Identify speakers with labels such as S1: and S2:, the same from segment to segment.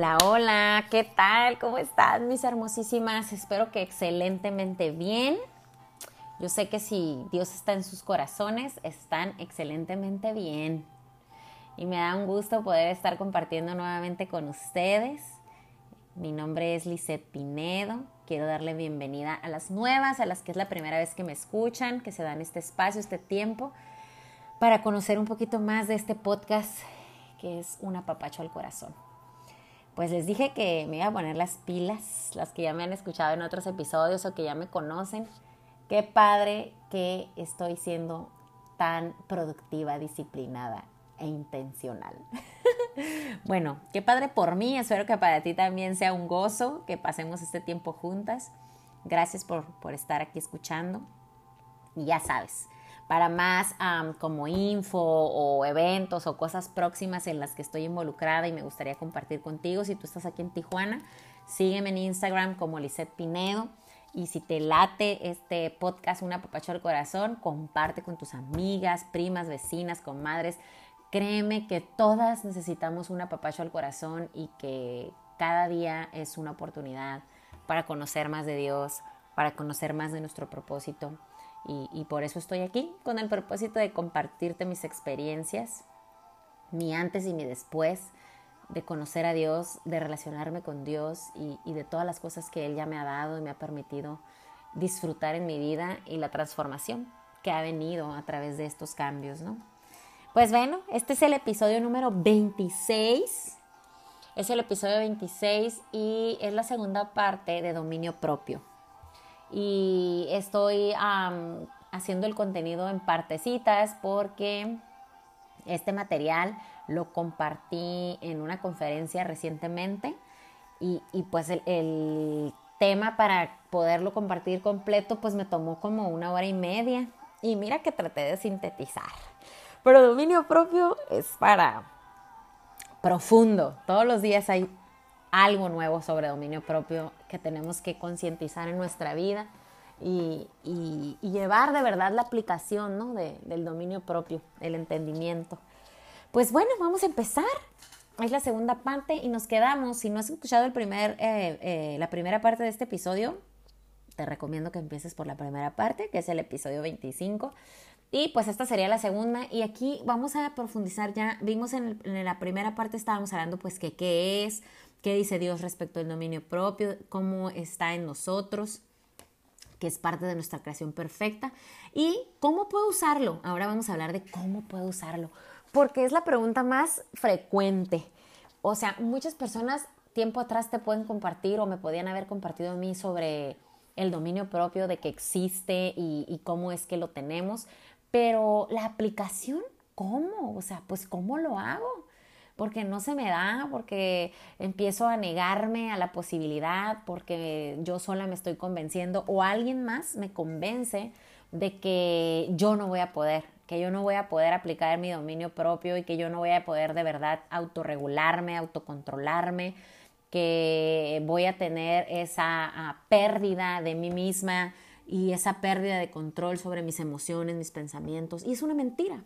S1: Hola, hola, ¿qué tal? ¿Cómo están mis hermosísimas? Espero que excelentemente bien. Yo sé que si Dios está en sus corazones, están excelentemente bien. Y me da un gusto poder estar compartiendo nuevamente con ustedes. Mi nombre es Lisette Pinedo. Quiero darle bienvenida a las nuevas, a las que es la primera vez que me escuchan, que se dan este espacio, este tiempo, para conocer un poquito más de este podcast que es un apapacho al corazón. Pues les dije que me iba a poner las pilas, las que ya me han escuchado en otros episodios o que ya me conocen. Qué padre que estoy siendo tan productiva, disciplinada e intencional. bueno, qué padre por mí, espero que para ti también sea un gozo, que pasemos este tiempo juntas. Gracias por, por estar aquí escuchando. Y ya sabes, para más como info o eventos o cosas próximas en las que estoy involucrada y me gustaría compartir contigo. Si tú estás aquí en Tijuana, sígueme en Instagram como Lisette Pinedo. Y si te late este podcast, Una Papacho al Corazón, comparte con tus amigas, primas, vecinas, comadres. Créeme que todas necesitamos un apapacho al corazón y que cada día es una oportunidad para conocer más de Dios, para conocer más de nuestro propósito y, por eso estoy aquí, con el propósito de compartirte mis experiencias, mi antes y mi después, de conocer a Dios, de relacionarme con Dios y, y, de todas las cosas que Él ya me ha dado y me ha permitido disfrutar en mi vida y la transformación que ha venido a través de estos cambios, ¿no? Pues bueno, este es el episodio número 26. Es el episodio 26 y es la segunda parte de dominio propio y estoy haciendo el contenido en partecitas porque este material lo compartí en una conferencia recientemente y, pues el, el, tema para poderlo compartir completo pues me tomó como una hora y media y mira que traté de sintetizar. Pero dominio propio es para profundo. Todos los días hay algo nuevo sobre dominio propio que tenemos que concientizar en nuestra vida y, llevar de verdad la aplicación ¿no? del dominio propio, el entendimiento. Pues bueno, vamos a empezar. Es la segunda parte y nos quedamos. Si no has escuchado el primer, eh, eh, la primera parte de este episodio, te recomiendo que empieces por la primera parte, que es el episodio 25. Y pues esta sería la segunda. Y aquí vamos a profundizar ya. Vimos en, en la primera parte, estábamos hablando pues que qué es, qué dice Dios respecto al dominio propio, cómo está en nosotros, que es parte de nuestra creación perfecta, y cómo puedo usarlo. Ahora vamos a hablar de cómo puedo usarlo, porque es la pregunta más frecuente. O sea, muchas personas tiempo atrás te pueden compartir o me podían haber compartido a mí sobre el dominio propio, de que existe y, y cómo es que lo tenemos, pero la aplicación, ¿cómo? O sea, pues ¿cómo lo hago? Porque no se me da, porque empiezo a negarme a la posibilidad, porque yo sola me estoy convenciendo o alguien más me convence de que yo no voy a poder, que yo no voy a poder aplicar mi dominio propio y que yo no voy a poder de verdad autorregularme, autocontrolarme, que voy a tener esa ah, pérdida de mí misma y esa pérdida de control sobre mis emociones, mis pensamientos. Y es una mentira.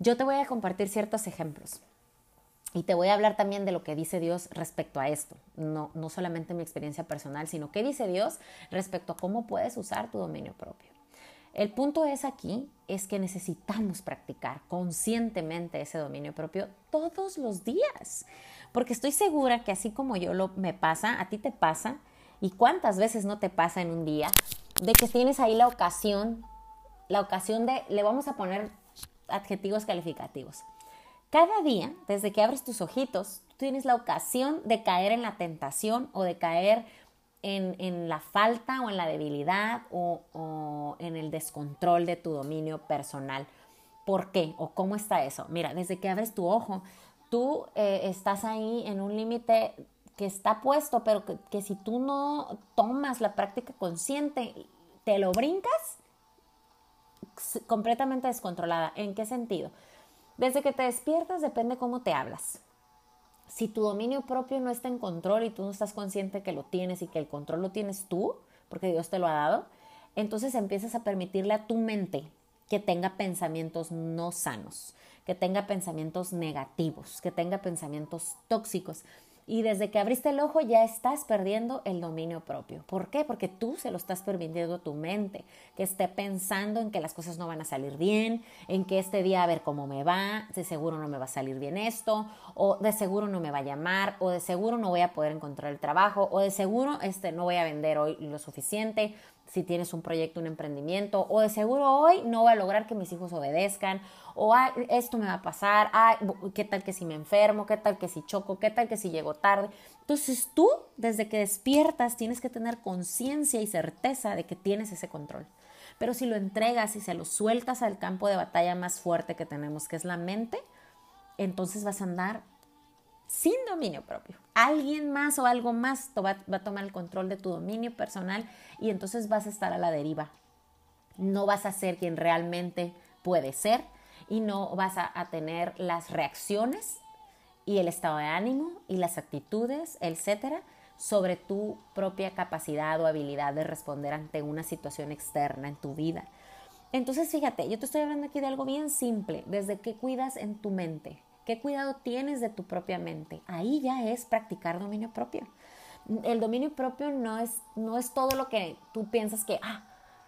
S1: Yo te voy a compartir ciertos ejemplos. Y te voy a hablar también de lo que dice Dios respecto a esto, no, no solamente mi experiencia personal, sino qué dice Dios respecto a cómo puedes usar tu dominio propio. El punto es aquí, es que necesitamos practicar conscientemente ese dominio propio todos los días, porque estoy segura que así como yo lo me pasa, a ti te pasa, y cuántas veces no te pasa en un día, de que tienes ahí la ocasión, la ocasión de, le vamos a poner adjetivos calificativos cada día, desde que abres tus ojitos, tú tienes la ocasión de caer en la tentación o de caer en, la falta o en la debilidad o, en el descontrol de tu dominio personal. ¿Por qué? ¿O cómo está eso? Mira, desde que abres tu ojo, tú eh, estás ahí en un límite que está puesto, pero que, que, si tú no tomas la práctica consciente, te lo brincas completamente descontrolada. ¿En qué sentido? Desde que te despiertas depende cómo te hablas. Si tu dominio propio no está en control y tú no estás consciente que lo tienes y que el control lo tienes tú, porque Dios te lo ha dado, entonces empiezas a permitirle a tu mente que tenga pensamientos no sanos, que tenga pensamientos negativos, que tenga pensamientos tóxicos. Y desde que abriste el ojo ya estás perdiendo el dominio propio. ¿Por qué? Porque tú se lo estás permitiendo a tu mente, que esté pensando en que las cosas no van a salir bien, en que este día a ver cómo me va, de seguro no me va a salir bien esto, o de seguro no me va a llamar, o de seguro no voy a poder encontrar el trabajo, o de seguro este, no voy a vender hoy lo suficiente, si tienes un proyecto, un emprendimiento, o de seguro hoy no voy a lograr que mis hijos obedezcan, o esto me va a pasar, qué tal que si me enfermo, qué tal que si choco, qué tal que si llego tarde. Entonces tú, desde que despiertas, tienes que tener conciencia y certeza de que tienes ese control. Pero si lo entregas y se lo sueltas al campo de batalla más fuerte que tenemos, que es la mente, entonces vas a andar sin dominio propio. Alguien más o algo más va, a tomar el control de tu dominio personal y entonces vas a estar a la deriva. No vas a ser quien realmente puede ser y no vas a, tener las reacciones y el estado de ánimo y las actitudes, etcétera, sobre tu propia capacidad o habilidad de responder ante una situación externa en tu vida. Entonces, fíjate, yo te estoy hablando aquí de algo bien simple, desde que cuidas en tu mente, qué cuidado tienes de tu propia mente. Ahí ya es practicar dominio propio. El dominio propio no es, no es todo lo que tú piensas que, ah,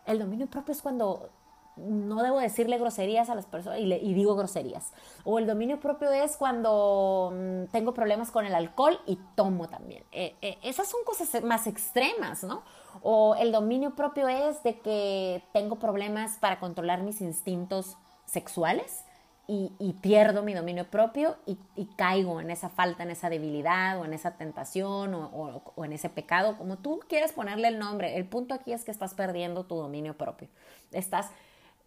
S1: el dominio propio es cuando no debo decirle groserías a las personas y, digo groserías. O el dominio propio es cuando mm, tengo problemas con el alcohol y tomo también. Eh, eh, esas son cosas más extremas, ¿no? O el dominio propio es de que tengo problemas para controlar mis instintos sexuales y, pierdo mi dominio propio y, caigo en esa falta, en esa debilidad o en esa tentación o, en ese pecado, como tú quieras ponerle el nombre. El punto aquí es que estás perdiendo tu dominio propio. Estás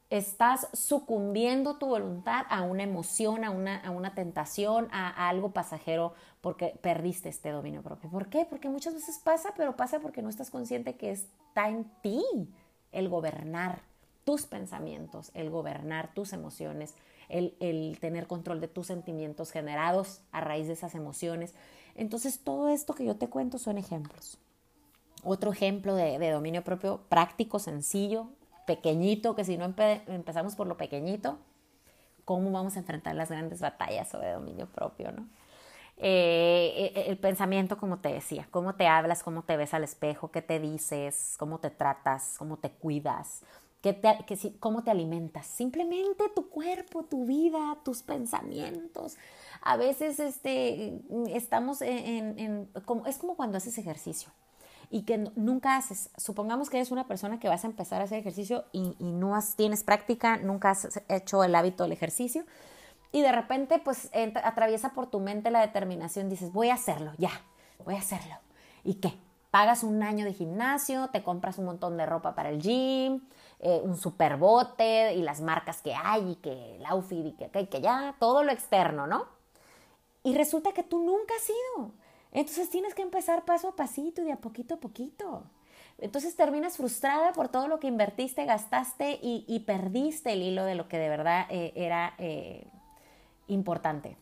S1: estás sucumbiendo tu voluntad a una emoción, a una, a una tentación, a, algo pasajero, porque perdiste este dominio propio. ¿Por qué? Porque muchas veces pasa, pero pasa porque no estás consciente que está en ti el gobernar tus pensamientos, el gobernar tus emociones, el, el tener control de tus sentimientos generados a raíz de esas emociones. Entonces, todo esto que yo te cuento son ejemplos. Otro ejemplo de, de dominio propio práctico, sencillo, pequeñito, que si no empezamos por lo pequeñito, ¿cómo vamos a enfrentar las grandes batallas sobre dominio propio, no? Eh, eh, el pensamiento, como te decía, cómo te hablas, cómo te ves al espejo, qué te dices, cómo te tratas, cómo te cuidas, qué te, cómo te alimentas. Simplemente tu cuerpo, tu vida, tus pensamientos. A veces este, estamos en, como, es como cuando haces ejercicio y que nunca haces. Supongamos que eres una persona que vas a empezar a hacer ejercicio y, no tienes práctica, nunca has hecho el hábito del ejercicio y de repente pues atraviesa por tu mente la determinación, dices, voy a hacerlo, ya, voy a hacerlo. ¿Y qué? Pagas un año de gimnasio, te compras un montón de ropa para el gym, eh, un super bote y las marcas que hay y que el outfit y que, y que ya, todo lo externo, ¿no? Y resulta que tú nunca has ido entonces tienes que empezar paso a pasito y de a poquito a poquito. Entonces terminas frustrada por todo lo que invertiste, gastaste y, perdiste el hilo de lo que de verdad eh, era eh, importante.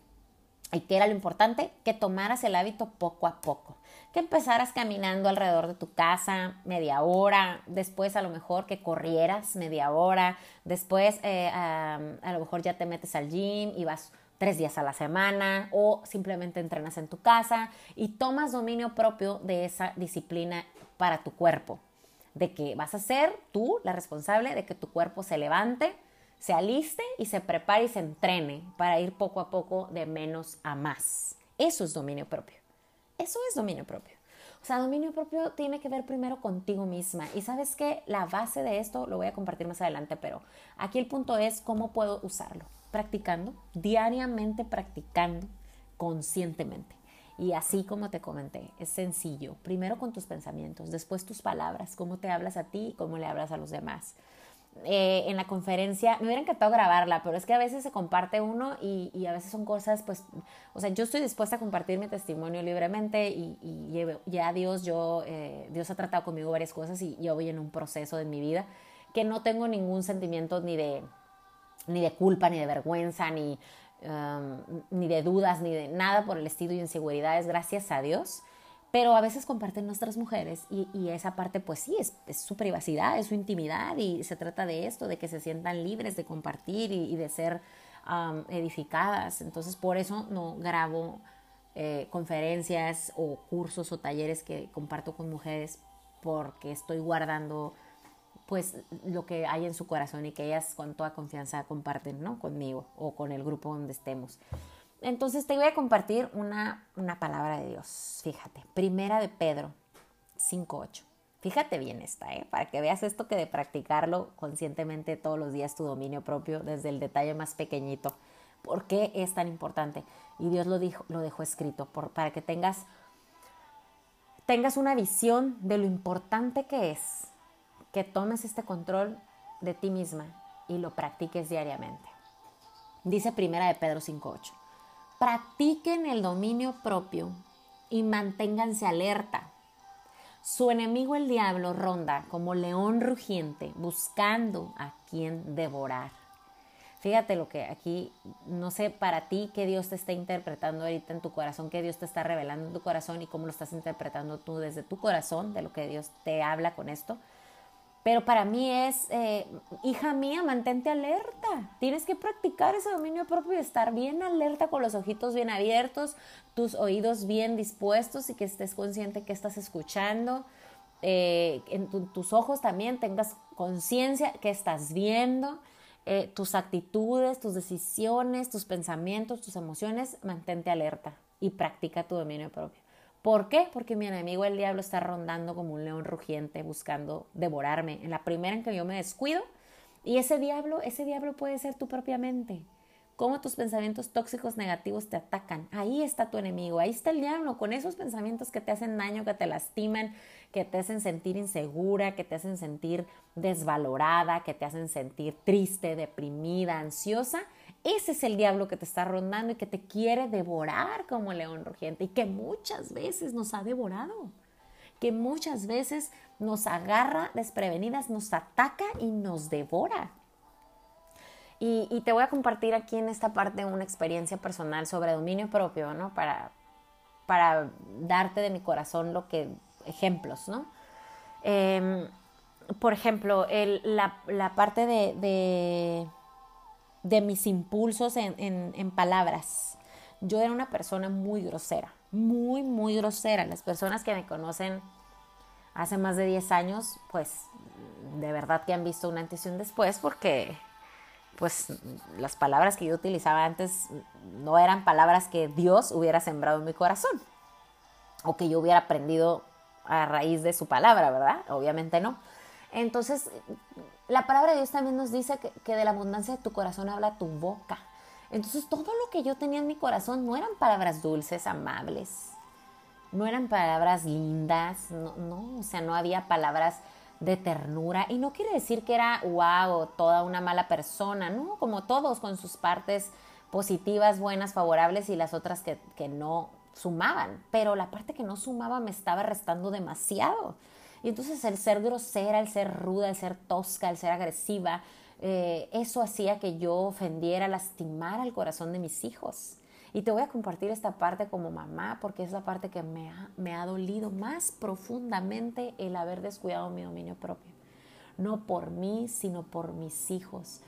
S1: ¿Y qué era lo importante? Que tomaras el hábito poco a poco. Que empezaras caminando alrededor de tu casa media hora, después a lo mejor que corrieras media hora, después eh, a, a lo mejor ya te metes al gym y vas tres días a la semana o simplemente entrenas en tu casa y tomas dominio propio de esa disciplina para tu cuerpo, de que vas a ser tú la responsable de que tu cuerpo se levante, se aliste y se prepare y se entrene para ir poco a poco de menos a más. Eso es dominio propio. Eso es dominio propio. O sea, dominio propio tiene que ver primero contigo misma. Y sabes que la base de esto lo voy a compartir más adelante, pero aquí el punto es cómo puedo usarlo practicando, diariamente practicando conscientemente. Y así como te comenté, es sencillo. Primero con tus pensamientos, después tus palabras, cómo te hablas a ti y cómo le hablas a los demás. Eh, en la conferencia, me hubiera encantado grabarla, pero es que a veces se comparte uno y, a veces son cosas, pues, o sea, yo estoy dispuesta a compartir mi testimonio libremente y, ya Dios, yo, eh, Dios ha tratado conmigo varias cosas y yo voy en un proceso de mi vida que no tengo ningún sentimiento ni de ni de culpa, ni de vergüenza, ni, um, ni de dudas, ni de nada por el estilo y inseguridades, gracias a Dios. Pero a veces comparten nuestras mujeres y, esa parte pues sí, es, su privacidad, es su intimidad y se trata de esto, de que se sientan libres de compartir y, de ser edificadas. Entonces por eso no grabo eh, conferencias o cursos o talleres que comparto con mujeres porque estoy guardando pues lo que hay en su corazón y que ellas con toda confianza comparten, ¿no? Conmigo o con el grupo donde estemos. Entonces te voy a compartir una, una palabra de Dios. Fíjate, primera de Pedro 5.8. Fíjate bien esta, ¿eh? para que veas esto que de practicarlo conscientemente todos los días tu dominio propio desde el detalle más pequeñito. ¿Por qué es tan importante? Y Dios lo, dijo, lo dejó escrito para que tengas, tengas una visión de lo importante que es que tomes este control de ti misma y lo practiques diariamente. Dice primera de Pedro 5.8. Practiquen el dominio propio y manténganse alerta su enemigo el diablo ronda como león rugiente buscando a quien devorar. Fíjate lo que aquí, no sé para ti qué Dios te está interpretando ahorita en tu corazón, qué Dios te está revelando en tu corazón y cómo lo estás interpretando tú desde tu corazón, de lo que Dios te habla con esto. Pero para mí es, eh, hija mía, mantente alerta. Tienes que practicar ese dominio propio y estar bien alerta con los ojitos bien abiertos, tus oídos bien dispuestos y que estés consciente que estás escuchando. Eh, en tus ojos también tengas conciencia que estás viendo. Eh, tus actitudes, tus decisiones, tus pensamientos, tus emociones, mantente alerta y practica tu dominio propio. ¿Por qué? Porque mi enemigo el diablo está rondando como un león rugiente buscando devorarme. En la primera en que yo me descuido, y ese diablo, ese diablo puede ser tu propia mente. Cómo tus pensamientos tóxicos negativos te atacan. Ahí está tu enemigo, ahí está el diablo, con esos pensamientos que te hacen daño, que te lastiman, que te hacen sentir insegura, que te hacen sentir desvalorada, que te hacen sentir triste, deprimida, ansiosa ese es el diablo que te está rondando y que te quiere devorar como león rugiente y que muchas veces nos ha devorado, que muchas veces nos agarra desprevenidas, nos ataca y nos devora. Y, te voy a compartir aquí en esta parte una experiencia personal sobre dominio propio, ¿no? Para, para darte de mi corazón lo que, ejemplos, ¿no? Em, por ejemplo, la, parte de de mis impulsos en, palabras. Yo era una persona muy grosera, muy, muy grosera. Las personas que me conocen hace más de 10 años, pues de verdad que han visto un antes y un después porque pues las palabras que yo utilizaba antes no eran palabras que Dios hubiera sembrado en mi corazón o que yo hubiera aprendido a raíz de su palabra, ¿verdad? Obviamente no. Entonces, la palabra de Dios también nos dice que, de la abundancia de tu corazón habla tu boca. Entonces, todo lo que yo tenía en mi corazón no eran palabras dulces, amables, no eran palabras lindas, no, no, o sea, no había palabras de ternura. Y no quiere decir que era wow, toda una mala persona, no, como todos con sus partes positivas, buenas, favorables y las otras que, que no sumaban. Pero la parte que no sumaba me estaba restando demasiado. Y entonces el ser grosera, el ser ruda, el ser tosca, el ser agresiva, eh, eso hacía que yo ofendiera, lastimara el corazón de mis hijos. Y te voy a compartir esta parte como mamá porque es la parte que me ha, me ha dolido más profundamente el haber descuidado mi dominio propio. No por mí, sino por mis hijos.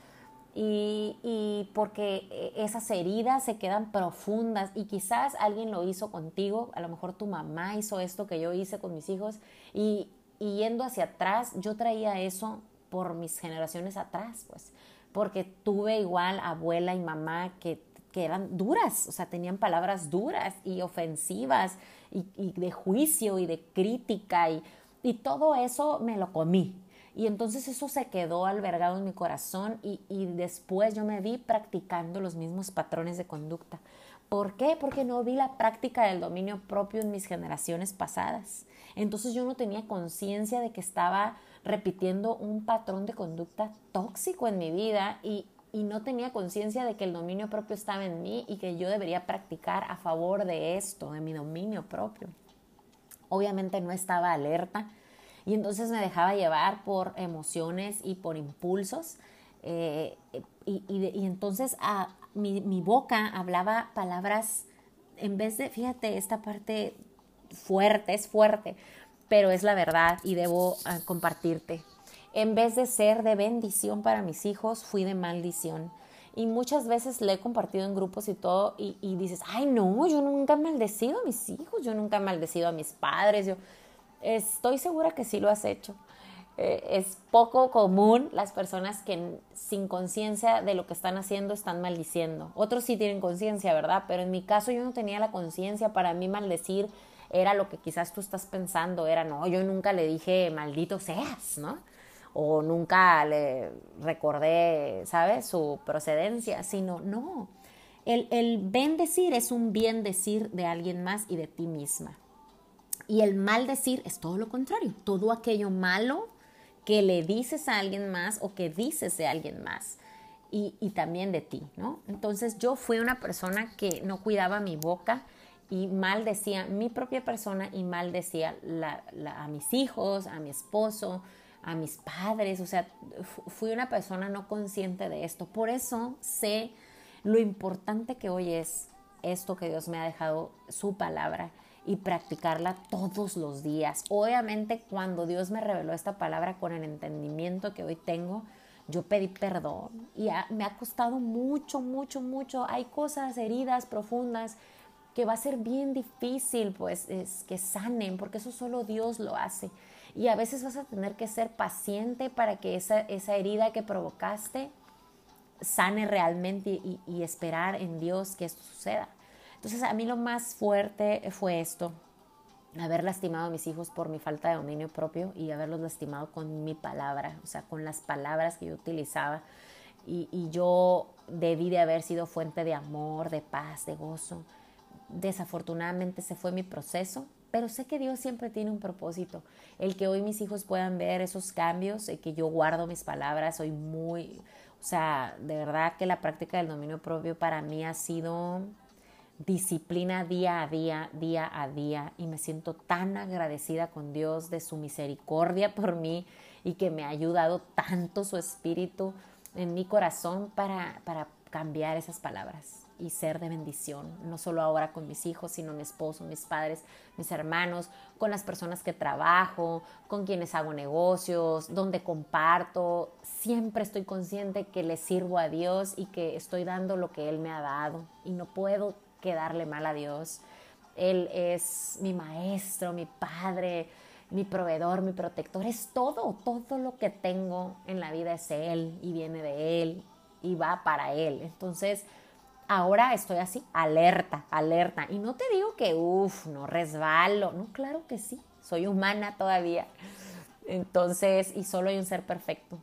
S1: Y, y, porque esas heridas se quedan profundas y quizás alguien lo hizo contigo, a lo mejor tu mamá hizo esto que yo hice con mis hijos y, y yendo hacia atrás, yo traía eso por mis generaciones atrás, pues, porque tuve igual abuela y mamá que, que eran duras, o sea, tenían palabras duras y ofensivas y, de juicio y de crítica y, y, todo eso me lo comí. Y entonces eso se quedó albergado en mi corazón y, y después yo me vi practicando los mismos patrones de conducta. ¿Por qué? Porque no vi la práctica del dominio propio en mis generaciones pasadas. Entonces yo no tenía conciencia de que estaba repitiendo un patrón de conducta tóxico en mi vida y, no tenía conciencia de que el dominio propio estaba en mí y que yo debería practicar a favor de esto, de mi dominio propio. Obviamente no estaba alerta y entonces me dejaba llevar por emociones y por impulsos. Eh, y, entonces a, mi, mi boca hablaba palabras, en vez de, fíjate, esta parte fuerte, es fuerte, pero es la verdad y debo ah, compartirte. En vez de ser de bendición para mis hijos, fui de maldición. Y muchas veces le he compartido en grupos y todo, y, y, dices, ay, no, yo nunca he maldecido a mis hijos, yo nunca he maldecido a mis padres. Yo estoy segura que sí lo has hecho. Eh, es poco común las personas que sin conciencia de lo que están haciendo están maldiciendo. Otros sí tienen conciencia, ¿verdad? Pero en mi caso yo no tenía la conciencia. Para mí maldecir era lo que quizás tú estás pensando, era, no, yo nunca le dije maldito seas, ¿no? O nunca le recordé, ¿sabes? Su procedencia, sino, no. El, el bendecir es un bien decir de alguien más y de ti misma. Y el maldecir es todo lo contrario, todo aquello malo que le dices a alguien más o que dices de alguien más. Y, y, también de ti, ¿no? Entonces yo fui una persona que no cuidaba mi boca y maldecía mi propia persona y maldecía la, a mis hijos, a mi esposo, a mis padres, o sea, fui una persona no consciente de esto. Por eso sé lo importante que hoy es esto que Dios me ha dejado, su palabra, y practicarla todos los días. Obviamente cuando Dios me reveló esta palabra con el entendimiento que hoy tengo, yo pedí perdón y me ha costado mucho, mucho, mucho. Hay cosas, heridas profundas que va a ser bien difícil pues es que sanen, porque eso solo Dios lo hace. Y a veces vas a tener que ser paciente para que esa, esa herida que provocaste sane realmente y, y esperar en Dios que esto suceda. Entonces a mí lo más fuerte fue esto, haber lastimado a mis hijos por mi falta de dominio propio y haberlos lastimado con mi palabra, o sea, con las palabras que yo utilizaba. Y, y yo debí de haber sido fuente de amor, de paz, de gozo. Desafortunadamente se fue mi proceso, pero sé que Dios siempre tiene un propósito. El que hoy mis hijos puedan ver esos cambios, el que yo guardo mis palabras, soy muy, o sea, de verdad que la práctica del dominio propio para mí ha sido disciplina día a día, día a día, y me siento tan agradecida con Dios de su misericordia por mí y que me ha ayudado tanto su espíritu en mi corazón para, para cambiar esas palabras y ser de bendición, no solo ahora con mis hijos, sino mi esposo, mis padres, mis hermanos, con las personas que trabajo, con quienes hago negocios, donde comparto. Siempre estoy consciente que le sirvo a Dios y que estoy dando lo que Él me ha dado y no puedo darle mal a Dios. Él es mi maestro, mi padre, mi proveedor, mi protector. Es todo, todo lo que tengo en la vida es Él y viene de Él y va para Él. Entonces, ahora estoy así, alerta, alerta. Y no te digo que, uff, no resbalo. No, claro que sí, soy humana todavía. Entonces, y solo hay un ser perfecto.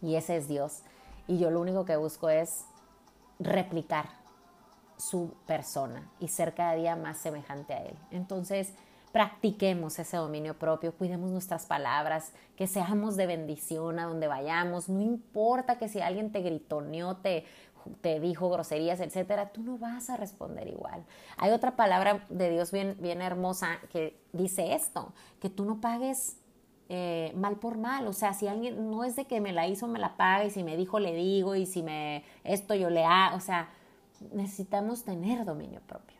S1: Y ese es Dios. Y yo lo único que busco es replicar su persona y ser cada día más semejante a Él. Entonces, practiquemos ese dominio propio, cuidemos nuestras palabras, que seamos de bendición a donde vayamos. No importa que si alguien te gritoneó, te, te dijo groserías, etcétera, tú no vas a responder igual. Hay otra palabra de Dios bien, bien hermosa que dice esto, que tú no pagues eh, mal por mal. O sea, si alguien no es de que me la hizo, me la paga, y si me dijo, le digo, y si me esto yo le hago, o sea, necesitamos tener dominio propio.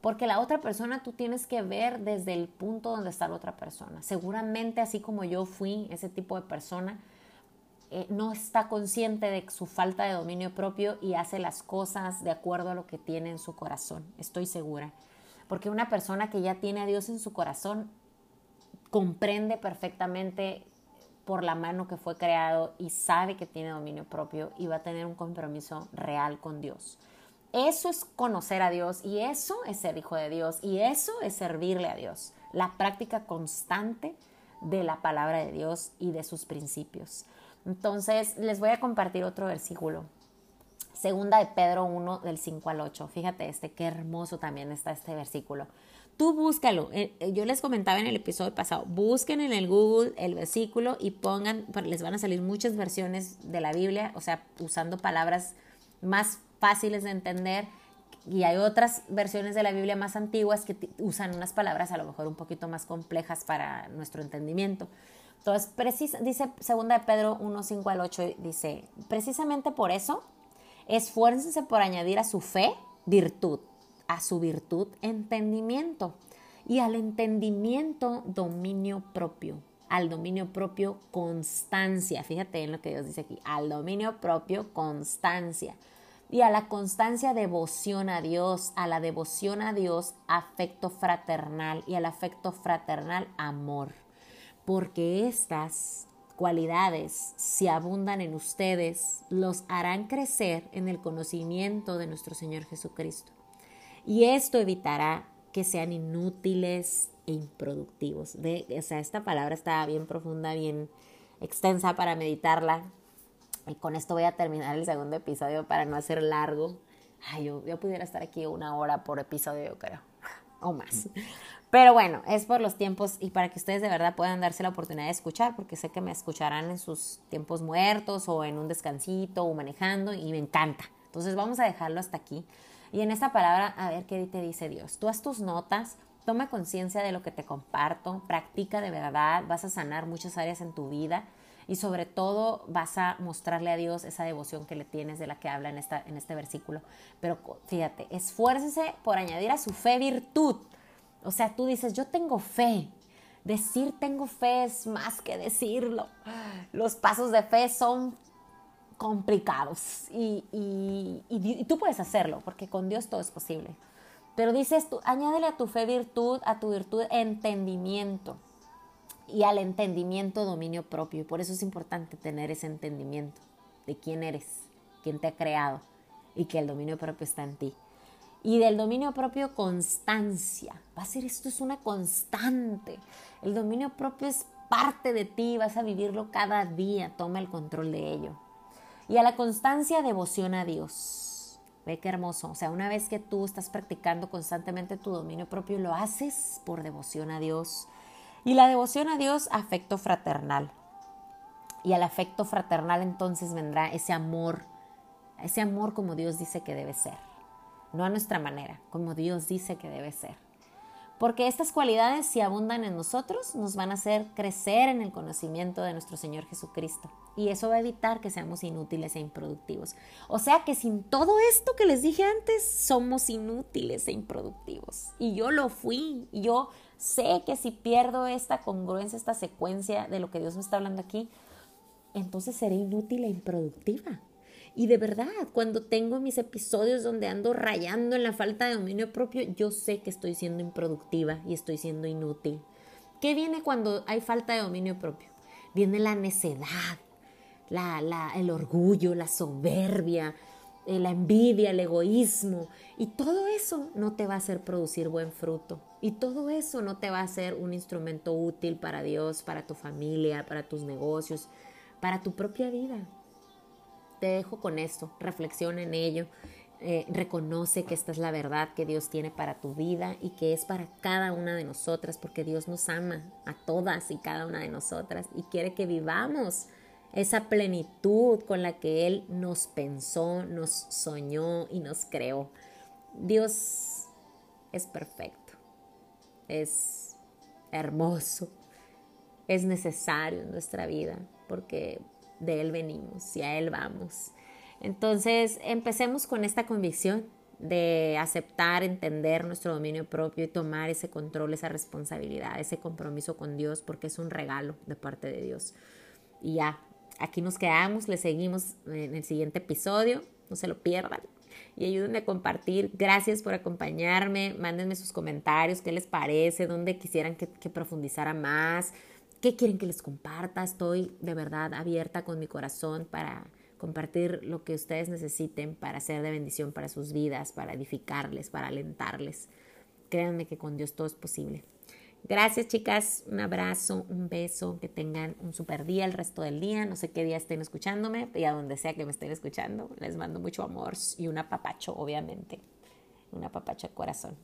S1: Porque la otra persona tú tienes que ver desde el punto donde está la otra persona. Seguramente así como yo fui ese tipo de persona, eh, no está consciente de su falta de dominio propio y hace las cosas de acuerdo a lo que tiene en su corazón. Estoy segura. Porque una persona que ya tiene a Dios en su corazón comprende perfectamente por la mano que fue creado y sabe que tiene dominio propio y va a tener un compromiso real con Dios. Eso es conocer a Dios y eso es ser hijo de Dios y eso es servirle a Dios. La práctica constante de la palabra de Dios y de sus principios. Entonces, les voy a compartir otro versículo. Segunda de Pedro 1 del 5 al 8. Fíjate este, qué hermoso también está este versículo. Tú búscalo. Eh, eh, yo les comentaba en el episodio pasado, busquen en el Google el versículo y pongan, les van a salir muchas versiones de la Biblia, o sea, usando palabras más fáciles de entender. Y hay otras versiones de la Biblia más antiguas que usan unas palabras a lo mejor un poquito más complejas para nuestro entendimiento. Entonces, dice segunda de Pedro 1, 5 al 8, dice, precisamente por eso, esfuércense por añadir a su fe virtud a su virtud entendimiento y al entendimiento dominio propio al dominio propio constancia. Fíjate en lo que Dios dice aquí, al dominio propio constancia. Y a la constancia devoción a Dios, a la devoción a Dios afecto fraternal y al afecto fraternal amor. Porque estas cualidades, si abundan en ustedes, los harán crecer en el conocimiento de nuestro Señor Jesucristo. Y esto evitará que sean inútiles e improductivos. De, o sea, esta palabra está bien profunda, bien extensa para meditarla. Y con esto voy a terminar el segundo episodio para no hacer largo. Ay, yo, yo pudiera estar aquí una hora por episodio, creo, o más. Pero bueno, es por los tiempos y para que ustedes de verdad puedan darse la oportunidad de escuchar, porque sé que me escucharán en sus tiempos muertos o en un descansito o manejando y me encanta. Entonces vamos a dejarlo hasta aquí. Y en esta palabra, a ver qué te dice Dios. Tú haz tus notas, toma conciencia de lo que te comparto, practica de verdad, vas a sanar muchas áreas en tu vida y sobre todo vas a mostrarle a Dios esa devoción que le tienes de la que habla en, esta, en este versículo. Pero fíjate, esfuércese por añadir a su fe virtud. O sea, tú dices, yo tengo fe. Decir tengo fe es más que decirlo. Los pasos de fe son complicados y, y, tú puedes hacerlo porque con Dios todo es posible. Pero dices tú, añádele a tu fe virtud, a tu virtud entendimiento y al entendimiento dominio propio. Y por eso es importante tener ese entendimiento de quién eres, quién te ha creado y que el dominio propio está en ti. Y del dominio propio constancia. Va a ser esto es una constante. El dominio propio es parte de ti, vas a vivirlo cada día, toma el control de ello. Y a la constancia, devoción a Dios. Ve qué hermoso. O sea, una vez que tú estás practicando constantemente tu dominio propio, lo haces por devoción a Dios. Y la devoción a Dios, afecto fraternal. Y al afecto fraternal entonces vendrá ese amor, ese amor como Dios dice que debe ser. No a nuestra manera, como Dios dice que debe ser. Porque estas cualidades, si abundan en nosotros, nos van a hacer crecer en el conocimiento de nuestro Señor Jesucristo. Y eso va a evitar que seamos inútiles e improductivos. O sea que sin todo esto que les dije antes, somos inútiles e improductivos. Y yo lo fui. Yo sé que si pierdo esta congruencia, esta secuencia de lo que Dios me está hablando aquí, entonces seré inútil e improductiva. Y de verdad, cuando tengo mis episodios donde ando rayando en la falta de dominio propio, yo sé que estoy siendo improductiva y estoy siendo inútil. ¿Qué viene cuando hay falta de dominio propio? Viene la necedad, la, el orgullo, la soberbia, la envidia, el egoísmo. Y todo eso no te va a hacer producir buen fruto. Y todo eso no te va a hacer un instrumento útil para Dios, para tu familia, para tus negocios, para tu propia vida te dejo con esto, reflexiona en ello, eh, reconoce que esta es la verdad que Dios tiene para tu vida y que es para cada una de nosotras, porque Dios nos ama a todas y cada una de nosotras y quiere que vivamos esa plenitud con la que Él nos pensó, nos soñó y nos creó. Dios es perfecto, es hermoso, es necesario en nuestra vida, porque de Él venimos y a Él vamos. Entonces, empecemos con esta convicción de aceptar, entender nuestro dominio propio y tomar ese control, esa responsabilidad, ese compromiso con Dios, porque es un regalo de parte de Dios. Y ya, aquí nos quedamos, le seguimos en el siguiente episodio, no se lo pierdan. Y ayúdenme a compartir. Gracias por acompañarme. Mándenme sus comentarios, qué les parece, dónde quisieran que, que profundizara más. ¿Qué quieren que les comparta? Estoy de verdad abierta con mi corazón para compartir lo que ustedes necesiten para ser de bendición para sus vidas, para edificarles, para alentarles. Créanme que con Dios todo es posible. Gracias chicas, un abrazo, un beso, que tengan un super día el resto del día, no sé qué día estén escuchándome y a donde sea que me estén escuchando, les mando mucho amor y un apapacho, obviamente, un apapacho de corazón.